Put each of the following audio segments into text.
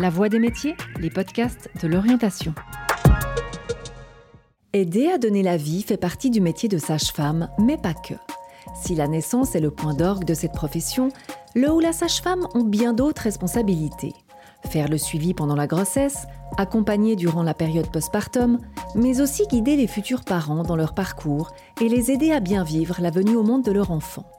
La Voix des métiers, les podcasts de l'orientation. Aider à donner la vie fait partie du métier de sage-femme, mais pas que. Si la naissance est le point d'orgue de cette profession, le ou la sage-femme ont bien d'autres responsabilités. Faire le suivi pendant la grossesse, accompagner durant la période postpartum, mais aussi guider les futurs parents dans leur parcours et les aider à bien vivre la venue au monde de leur enfant.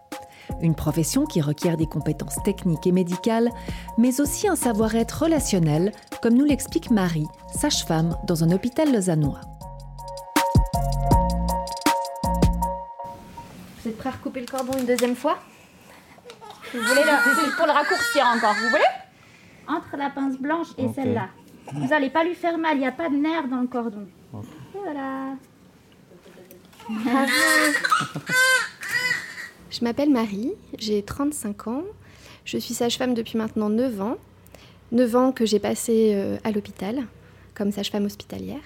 Une profession qui requiert des compétences techniques et médicales, mais aussi un savoir-être relationnel, comme nous l'explique Marie, sage-femme dans un hôpital lausannois. Vous êtes prêt à recouper le cordon une deuxième fois? Vous voulez le, pour le raccourcir encore, vous voulez? Entre la pince blanche et celle-là. Vous n'allez pas lui faire mal, il n'y a pas de nerf dans le cordon. Voilà. Je m'appelle Marie, j'ai 35 ans. Je suis sage-femme depuis maintenant 9 ans. 9 ans que j'ai passé euh, à l'hôpital comme sage-femme hospitalière.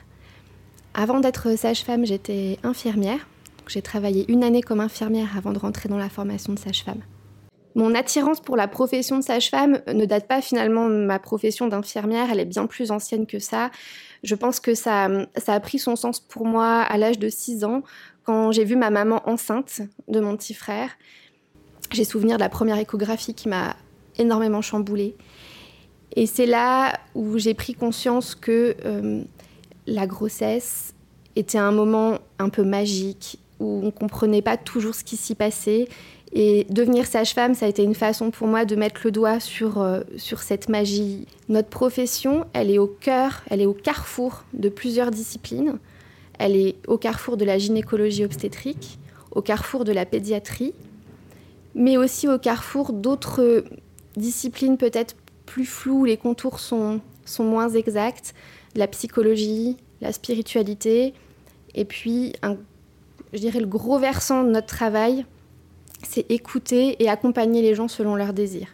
Avant d'être sage-femme, j'étais infirmière. J'ai travaillé une année comme infirmière avant de rentrer dans la formation de sage-femme. Mon attirance pour la profession de sage-femme ne date pas finalement de ma profession d'infirmière, elle est bien plus ancienne que ça. Je pense que ça, ça a pris son sens pour moi à l'âge de 6 ans, quand j'ai vu ma maman enceinte de mon petit frère. J'ai souvenir de la première échographie qui m'a énormément chamboulée. Et c'est là où j'ai pris conscience que euh, la grossesse était un moment un peu magique, où on ne comprenait pas toujours ce qui s'y passait et devenir sage-femme, ça a été une façon pour moi de mettre le doigt sur, euh, sur cette magie. Notre profession, elle est au cœur, elle est au carrefour de plusieurs disciplines. Elle est au carrefour de la gynécologie obstétrique, au carrefour de la pédiatrie, mais aussi au carrefour d'autres disciplines peut-être plus floues, les contours sont, sont moins exacts, la psychologie, la spiritualité, et puis, je dirais, le gros versant de notre travail, c'est écouter et accompagner les gens selon leurs désirs.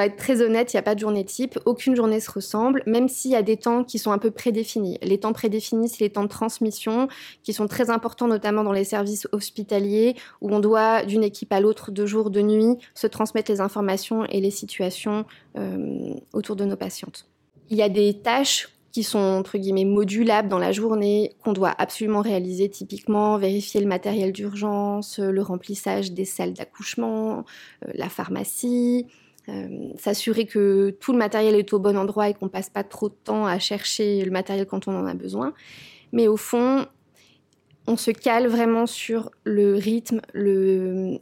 Va être très honnête, il n'y a pas de journée type, aucune journée se ressemble, même s'il y a des temps qui sont un peu prédéfinis. Les temps prédéfinis, c'est les temps de transmission, qui sont très importants notamment dans les services hospitaliers, où on doit d'une équipe à l'autre, de jour, de nuit, se transmettre les informations et les situations euh, autour de nos patientes. Il y a des tâches qui sont entre guillemets modulables dans la journée, qu'on doit absolument réaliser typiquement, vérifier le matériel d'urgence, le remplissage des salles d'accouchement, euh, la pharmacie, euh, s'assurer que tout le matériel est au bon endroit et qu'on passe pas trop de temps à chercher le matériel quand on en a besoin. Mais au fond, on se cale vraiment sur le rythme, le,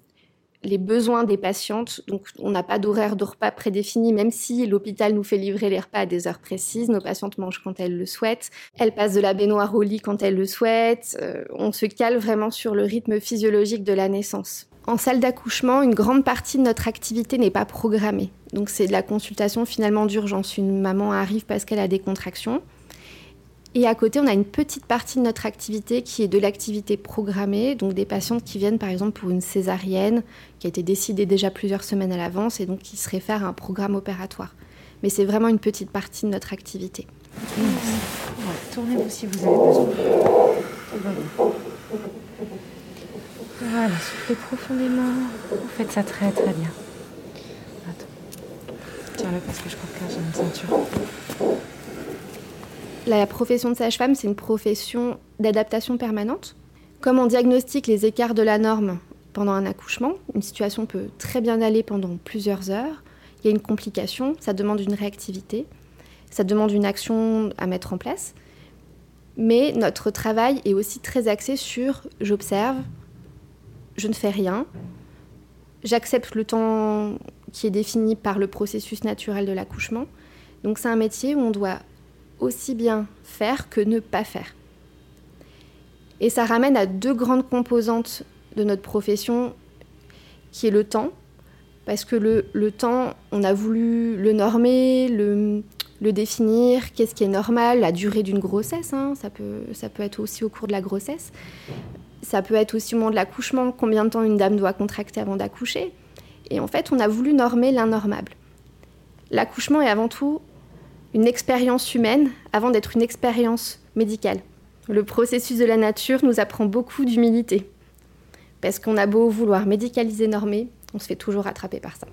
les besoins des patientes. Donc, on n'a pas d'horaire de repas prédéfini, même si l'hôpital nous fait livrer les repas à des heures précises. Nos patientes mangent quand elles le souhaitent. Elles passent de la baignoire au lit quand elles le souhaitent. Euh, on se cale vraiment sur le rythme physiologique de la naissance. En salle d'accouchement, une grande partie de notre activité n'est pas programmée. Donc, c'est de la consultation finalement d'urgence. Une maman arrive parce qu'elle a des contractions. Et à côté, on a une petite partie de notre activité qui est de l'activité programmée, donc des patientes qui viennent par exemple pour une césarienne qui a été décidée déjà plusieurs semaines à l'avance et donc qui se réfèrent à un programme opératoire. Mais c'est vraiment une petite partie de notre activité. Tournez-vous si vous avez besoin. Voilà, soufflez profondément. Vous faites ça très très bien. Attends. Tiens-le parce que je crois que j'ai une ceinture. La profession de sage-femme, c'est une profession d'adaptation permanente. Comme on diagnostique les écarts de la norme pendant un accouchement, une situation peut très bien aller pendant plusieurs heures. Il y a une complication, ça demande une réactivité, ça demande une action à mettre en place. Mais notre travail est aussi très axé sur j'observe, je ne fais rien, j'accepte le temps qui est défini par le processus naturel de l'accouchement. Donc c'est un métier où on doit aussi bien faire que ne pas faire. Et ça ramène à deux grandes composantes de notre profession, qui est le temps, parce que le, temps, on a voulu le normer, le, définir, qu'est-ce qui est normal, la durée d'une grossesse, hein, ça, peut, ça peut être aussi au cours de la grossesse, ça peut être aussi au moment de l'accouchement, combien de temps une dame doit contracter avant d'accoucher. Et en fait, on a voulu normer l'innormable. L'accouchement est avant tout une expérience humaine avant d'être une expérience médicale. Le processus de la nature nous apprend beaucoup d'humilité. Parce qu'on a beau vouloir médicaliser, normer, on se fait toujours attraper par ça.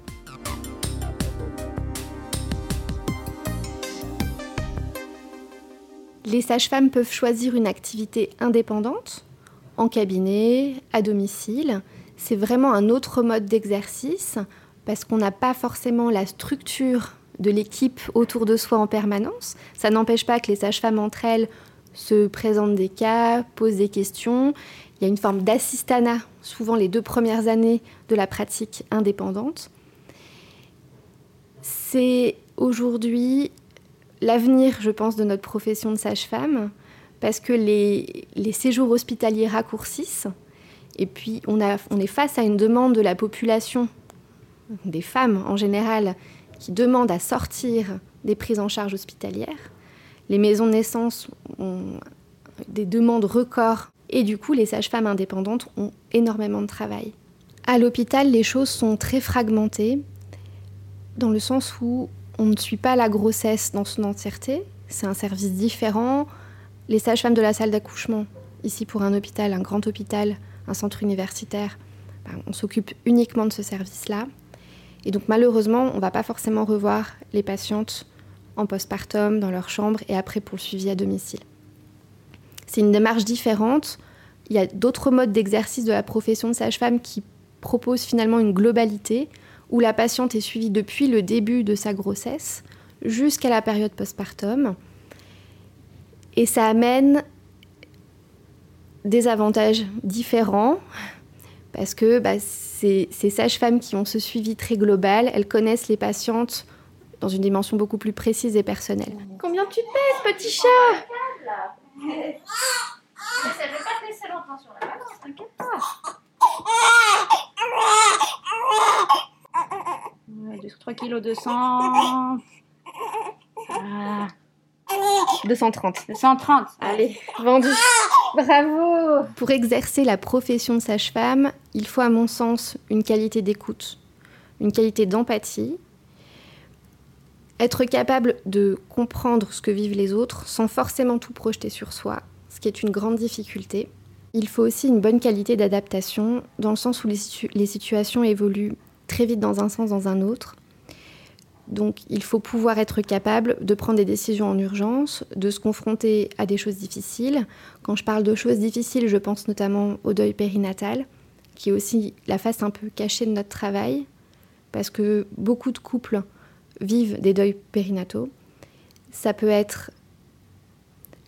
Les sages-femmes peuvent choisir une activité indépendante, en cabinet, à domicile. C'est vraiment un autre mode d'exercice parce qu'on n'a pas forcément la structure de l'équipe autour de soi en permanence. Ça n'empêche pas que les sages-femmes entre elles se présentent des cas, posent des questions. Il y a une forme d'assistanat, souvent les deux premières années de la pratique indépendante. C'est aujourd'hui l'avenir, je pense, de notre profession de sage-femme, parce que les, séjours hospitaliers raccourcissent, et puis on, on est face à une demande de la population, des femmes en général, qui demandent à sortir des prises en charge hospitalières. Les maisons de naissance ont des demandes records et du coup les sages-femmes indépendantes ont énormément de travail. À l'hôpital, les choses sont très fragmentées dans le sens où on ne suit pas la grossesse dans son entièreté, c'est un service différent. Les sages-femmes de la salle d'accouchement, ici pour un hôpital, un grand hôpital, un centre universitaire, ben, on s'occupe uniquement de ce service-là. Et donc malheureusement, on ne va pas forcément revoir les patientes en postpartum, dans leur chambre et après pour le suivi à domicile. C'est une démarche différente. Il y a d'autres modes d'exercice de la profession de sage-femme qui proposent finalement une globalité où la patiente est suivie depuis le début de sa grossesse jusqu'à la période postpartum. Et ça amène des avantages différents parce que bah, ces, sages-femmes qui ont ce suivi très global, elles connaissent les patientes dans une dimension beaucoup plus précise et personnelle. Combien tu pèses, petit chat? Je ne vais pas te laisser longtemps sur la balance, t'inquiète pas. 3 kg 200. 230. 230. Allez, vendu. Bravo Pour exercer la profession de sage-femme, il faut à mon sens une qualité d'écoute, une qualité d'empathie, être capable de comprendre ce que vivent les autres sans forcément tout projeter sur soi, ce qui est une grande difficulté. Il faut aussi une bonne qualité d'adaptation, dans le sens où les, les situations évoluent très vite dans un sens, dans un autre. Donc il faut pouvoir être capable de prendre des décisions en urgence, de se confronter à des choses difficiles. Quand je parle de choses difficiles, je pense notamment au deuil périnatal, qui est aussi la face un peu cachée de notre travail, parce que beaucoup de couples vivent des deuils périnataux. Ça peut être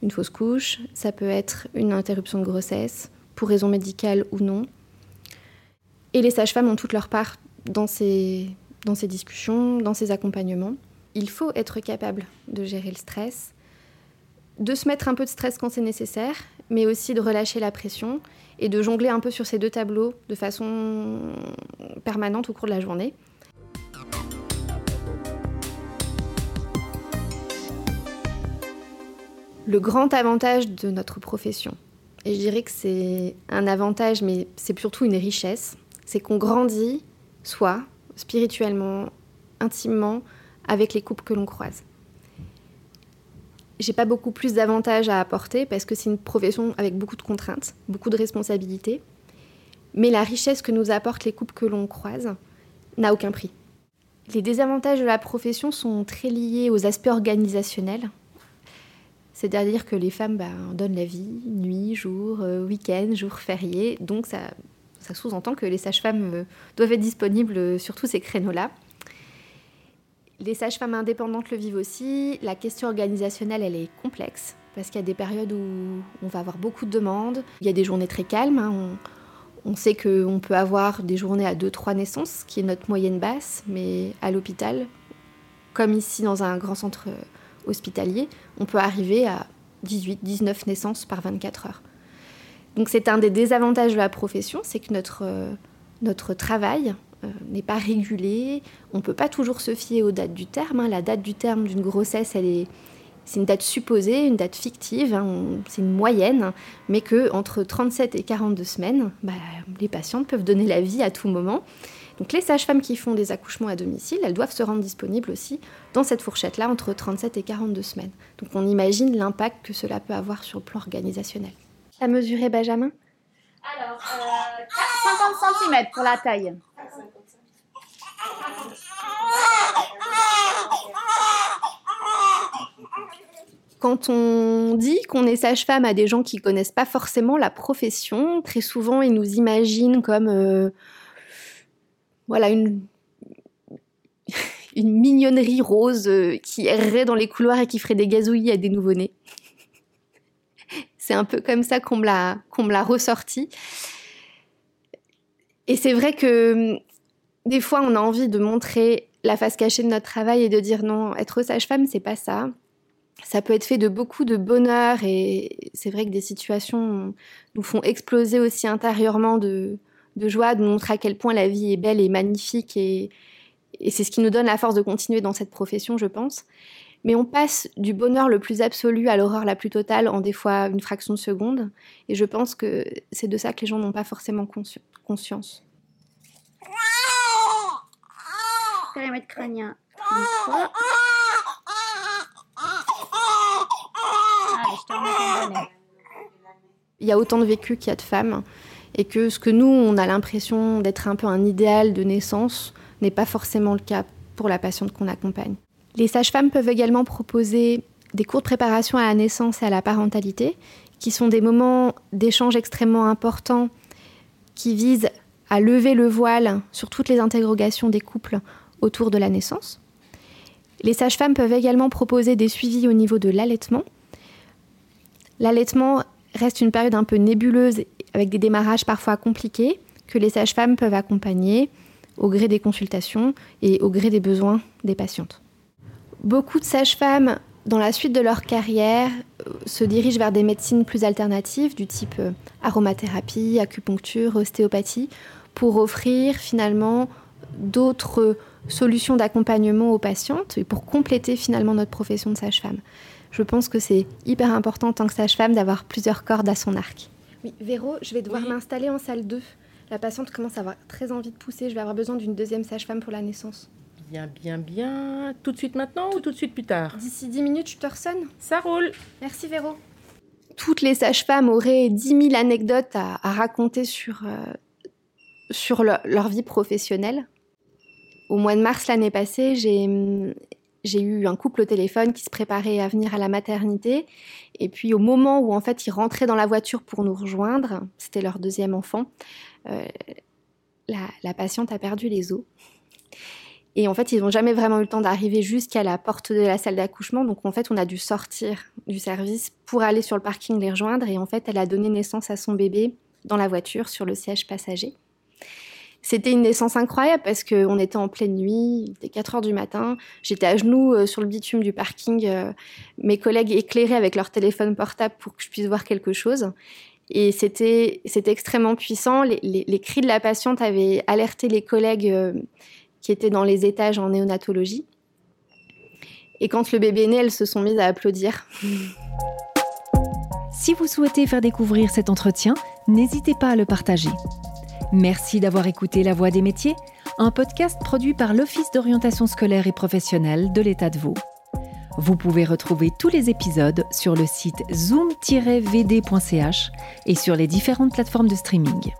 une fausse couche, ça peut être une interruption de grossesse, pour raison médicale ou non. Et les sages-femmes ont toute leur part dans ces, dans ces discussions, dans ces accompagnements. Il faut être capable de gérer le stress, de se mettre un peu de stress quand c'est nécessaire, mais aussi de relâcher la pression et de jongler un peu sur ces deux tableaux de façon permanente au cours de la journée. Le grand avantage de notre profession, et je dirais que c'est un avantage, mais c'est surtout une richesse, c'est qu'on grandit, soit spirituellement, intimement, avec les couples que l'on croise. J'ai pas beaucoup plus d'avantages à apporter parce que c'est une profession avec beaucoup de contraintes, beaucoup de responsabilités. Mais la richesse que nous apportent les couples que l'on croise n'a aucun prix. Les désavantages de la profession sont très liés aux aspects organisationnels. C'est-à-dire que les femmes bah, donnent la vie, nuit, jour, euh, week-end, jour férié. Donc ça ça sous-entend que les sages-femmes euh, doivent être disponibles euh, sur tous ces créneaux-là. Les sages-femmes indépendantes le vivent aussi. La question organisationnelle, elle est complexe parce qu'il y a des périodes où on va avoir beaucoup de demandes. Il y a des journées très calmes. Hein. On, sait qu'on peut avoir des journées à 2-3 naissances, qui est notre moyenne basse, mais à l'hôpital, comme ici dans un grand centre euh, hospitalier, on peut arriver à 18-19 naissances par 24 heures. Donc c'est un des désavantages de la profession, c'est que notre, euh, notre travail euh, n'est pas régulé. On ne peut pas toujours se fier aux dates du terme. Hein. La date du terme d'une grossesse, elle est, c'est une date supposée, une date fictive, hein. c'est une moyenne, mais que entre 37 et 42 semaines, bah, les patientes peuvent donner la vie à tout moment. Donc les sages-femmes qui font des accouchements à domicile, elles doivent se rendre disponibles aussi dans cette fourchette-là entre 37 et 42 semaines. Donc on imagine l'impact que cela peut avoir sur le plan organisationnel. À mesurer Benjamin Alors, 50 cm pour la taille. Quand on dit qu'on est sage-femme à des gens qui connaissent pas forcément la profession, très souvent ils nous imaginent comme euh, voilà une une mignonnerie rose euh, qui errerait dans les couloirs et qui ferait des gazouillis à des nouveau-nés. C'est un peu comme ça qu'on me l'a ressorti. Et c'est vrai que des fois on a envie de montrer la face cachée de notre travail et de dire non, être sage-femme c'est pas ça ça peut être fait de beaucoup de bonheur et c'est vrai que des situations nous font exploser aussi intérieurement de, joie, de montrer à quel point la vie est belle et magnifique et, c'est ce qui nous donne la force de continuer dans cette profession, je pense. Mais on passe du bonheur le plus absolu à l'horreur la plus totale en des fois une fraction de seconde. Et je pense que c'est de ça que les gens n'ont pas forcément conscience. Périmètre crânien. Il y a autant de vécu qu'il y a de femmes et que ce que nous, on a l'impression d'être un peu un idéal de naissance n'est pas forcément le cas pour la patiente qu'on accompagne. Les sages-femmes peuvent également proposer des cours de préparation à la naissance et à la parentalité, qui sont des moments d'échange extrêmement importants qui visent à lever le voile sur toutes les interrogations des couples autour de la naissance. Les sages-femmes peuvent également proposer des suivis au niveau de l'allaitement, L'allaitement reste une période un peu nébuleuse avec des démarrages parfois compliqués que les sages-femmes peuvent accompagner au gré des consultations et au gré des besoins des patientes. Beaucoup de sages-femmes, dans la suite de leur carrière, euh, se dirigent vers des médecines plus alternatives du type euh, aromathérapie, acupuncture, ostéopathie, pour offrir finalement d'autres solutions d'accompagnement aux patientes et pour compléter finalement notre profession de sage-femme je pense que c'est hyper important en tant que sage-femme d'avoir plusieurs cordes à son arc. Oui, Véro, je vais devoir m'installer en salle 2. La patiente commence à avoir très envie de pousser. Je vais avoir besoin d'une deuxième sage-femme pour la naissance. Bien, bien, bien. Tout de suite maintenant ou tout de suite plus tard? D'ici 10 minutes, je te ressonne. Ça roule. Merci Véro. Toutes les sages-femmes auraient 10 000 anecdotes à, raconter sur, euh, sur leur vie professionnelle. Au mois de mars l'année passée, j'ai j'ai eu un couple au téléphone qui se préparait à venir à la maternité. Et puis au moment où en fait ils rentraient dans la voiture pour nous rejoindre, c'était leur deuxième enfant, euh, la, patiente a perdu les os. Et en fait, ils n'ont jamais vraiment eu le temps d'arriver jusqu'à la porte de la salle d'accouchement. Donc en fait, on a dû sortir du service pour aller sur le parking les rejoindre. Et en fait, elle a donné naissance à son bébé dans la voiture sur le siège passager. C'était une naissance incroyable parce qu'on était en pleine nuit, il était 4 heures du matin. J'étais à genoux euh, sur le bitume du parking, euh, mes collègues éclairaient avec leur téléphone portable pour que je puisse voir quelque chose. Et c'était extrêmement puissant. Les, cris de la patiente avaient alerté les collègues euh, qui étaient dans les étages en néonatologie. Et quand le bébé est né, elles se sont mises à applaudir. Si vous souhaitez faire découvrir cet entretien, n'hésitez pas à le partager. Merci d'avoir écouté La Voix des métiers, un podcast produit par l'Office d'orientation scolaire et professionnelle de l'État de Vaud. Vous pouvez retrouver tous les épisodes sur le site zoom-vd.ch et sur les différentes plateformes de streaming.